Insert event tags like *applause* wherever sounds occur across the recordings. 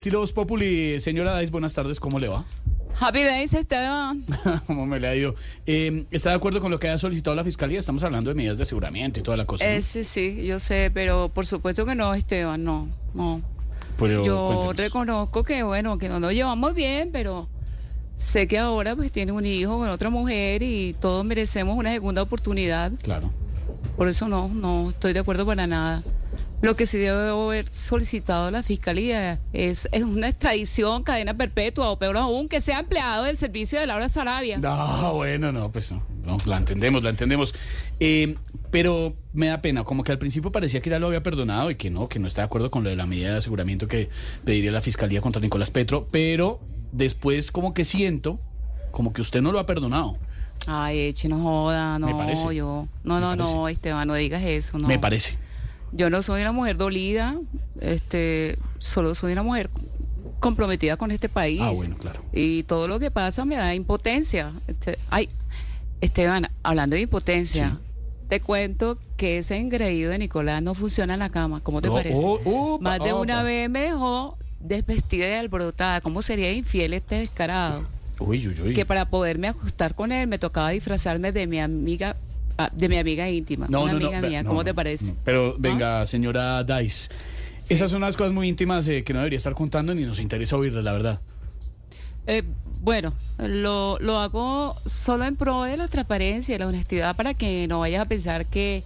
Estilos Populi, señora Dais, buenas tardes, ¿cómo le va? Happy Days, Esteban. *laughs* ¿Cómo me le ha ido? Eh, ¿Está de acuerdo con lo que ha solicitado la Fiscalía? Estamos hablando de medidas de aseguramiento y toda la cosa. ¿no? Eh, sí, sí, yo sé, pero por supuesto que no, Esteban, no, no. Pero yo cuéntenos. reconozco que, bueno, que no nos llevamos bien, pero sé que ahora pues tiene un hijo con otra mujer y todos merecemos una segunda oportunidad. Claro. Por eso no, no estoy de acuerdo para nada. Lo que sí debe haber solicitado la fiscalía es, es una extradición, cadena perpetua o peor aún, que sea empleado del servicio de Laura Sarabia. No, bueno, no, pues no, no, la entendemos, la entendemos. Eh, pero me da pena, como que al principio parecía que ya lo había perdonado y que no, que no está de acuerdo con lo de la medida de aseguramiento que pediría la Fiscalía contra Nicolás Petro, pero después como que siento como que usted no lo ha perdonado, Ay, eche, no joda, Me no, parece. yo. No, Me no, no. Esteban, no digas eso, no. me parece. Yo no soy una mujer dolida, este, solo soy una mujer comprometida con este país. Ah, bueno, claro. Y todo lo que pasa me da impotencia. Este, ay, Esteban, hablando de impotencia, Sí. te cuento que ese engreído de Nicolás no funciona en la cama. ¿Cómo te No, parece? oh, Más de una vez me dejó desvestida y alborotada. ¿Cómo sería infiel este descarado? Uy, uy, uy. que para poderme acostar con él me tocaba disfrazarme de mi amiga ah, de mi amiga íntima, No, una no, no, amiga ve- mía, no, ¿cómo no, te parece? no. Pero venga, señora Dice. Sí. Esas son unas cosas muy íntimas eh, que no debería estar contando ni nos interesa oírlas, la verdad. Eh, bueno, lo, lo hago solo en pro de la transparencia y la honestidad para que no vayas a pensar que,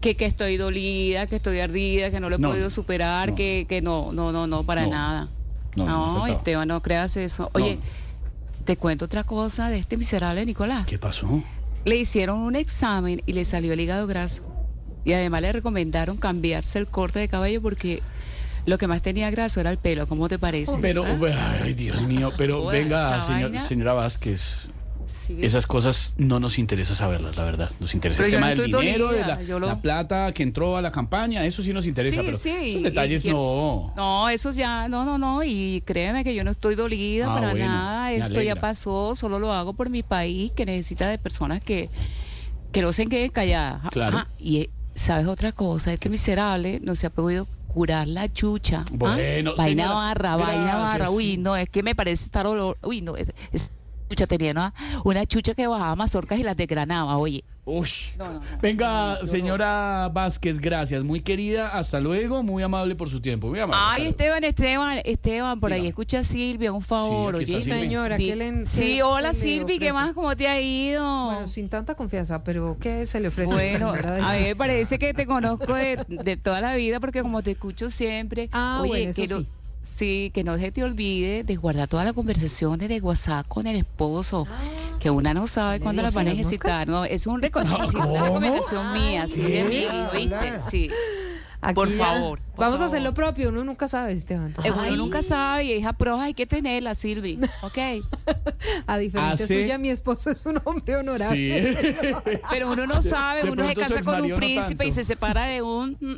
que, que estoy dolida, que estoy ardida, que no lo he No, podido no, superar, no. que, que no, no, no, no, para No, nada. no, no No. Esteban, no creas eso. No, Oye, no. te cuento otra cosa de este miserable Nicolás. ¿Qué pasó? Le hicieron un examen y le salió el hígado graso. Y además le recomendaron cambiarse el corte de cabello porque lo que más tenía graso era el pelo. ¿Cómo te parece? Pero, ¿Ah? ay, Dios mío, pero venga, señor- señora Vázquez, Sí. esas cosas no nos interesa saberlas, la verdad. Nos interesa Pero el tema no del dinero, de la, yo lo- la plata que entró a la campaña, eso sí nos interesa, Sí, pero sí, esos detalles y- no. No, eso ya, no, no, no, y créeme que yo no estoy dolida Ah, para bueno, nada, esto ya pasó, solo lo hago por mi país que necesita de personas que, que no se queden calladas. Claro. Ajá, y sabes otra cosa, este miserable no se ha podido curar la chucha. ¿ah? Bueno, vaina señora, barra, vaina gracias. barra, uy, no, es que me parece estar olor, uy, no, es, es- chucha tenía una, una chucha que bajaba mazorcas y las desgranaba, oye. Uy. No, no, no. Venga, No, no, señora Vázquez, gracias. Muy querida, hasta luego, muy amable por su tiempo. Muy amable. Ay. Esteban, Esteban, Esteban, por ahí escucha a Silvia, un favor, está oye. Silvia. Señora, ¿qué le Sí, qué hola se le Silvi, ¿qué más? ¿Cómo te ha ido? Bueno, sin tanta confianza, pero ¿qué se le ofrece? Bueno, a mí me parece que te conozco de, de toda la vida porque como te escucho siempre, Ah, oye, bueno, no, sí. Sí, que no se te olvide de guardar todas las conversaciones de WhatsApp con el esposo, que una no sabe ¿Le cuándo las va a necesitar, no, es un *laughs* reconocimiento, ¿Cómo? una recomendación mía, sí, de mí, ¿oíste? Sí. Aquí por ya- favor, por Vamos a hacer lo propio, uno nunca sabe, Esteban. Eh, Uno nunca sabe y hija proja hay que tenerla, Silvi, ¿ok? *laughs* A diferencia Hace- suya, mi esposo es un hombre honorable. Sí. Pero uno no sabe, de uno se casa con un no príncipe y se separa de un mm,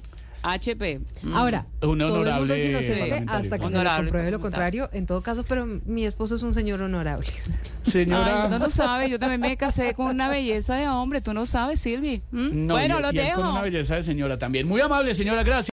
HP. Mm. Ahora, Un todo el mundo honorable es inocente hasta que se le Honorable compruebe lo contrario. En todo caso, pero mi esposo es un señor honorable. *laughs* Señora. Ay, uno no sabe, yo también me casé con una belleza de hombre, tú no sabes, Silvi. ¿Mm? No, bueno, y- lo y él dejo. Con una belleza de señora también. Muy amable, señora, gracias.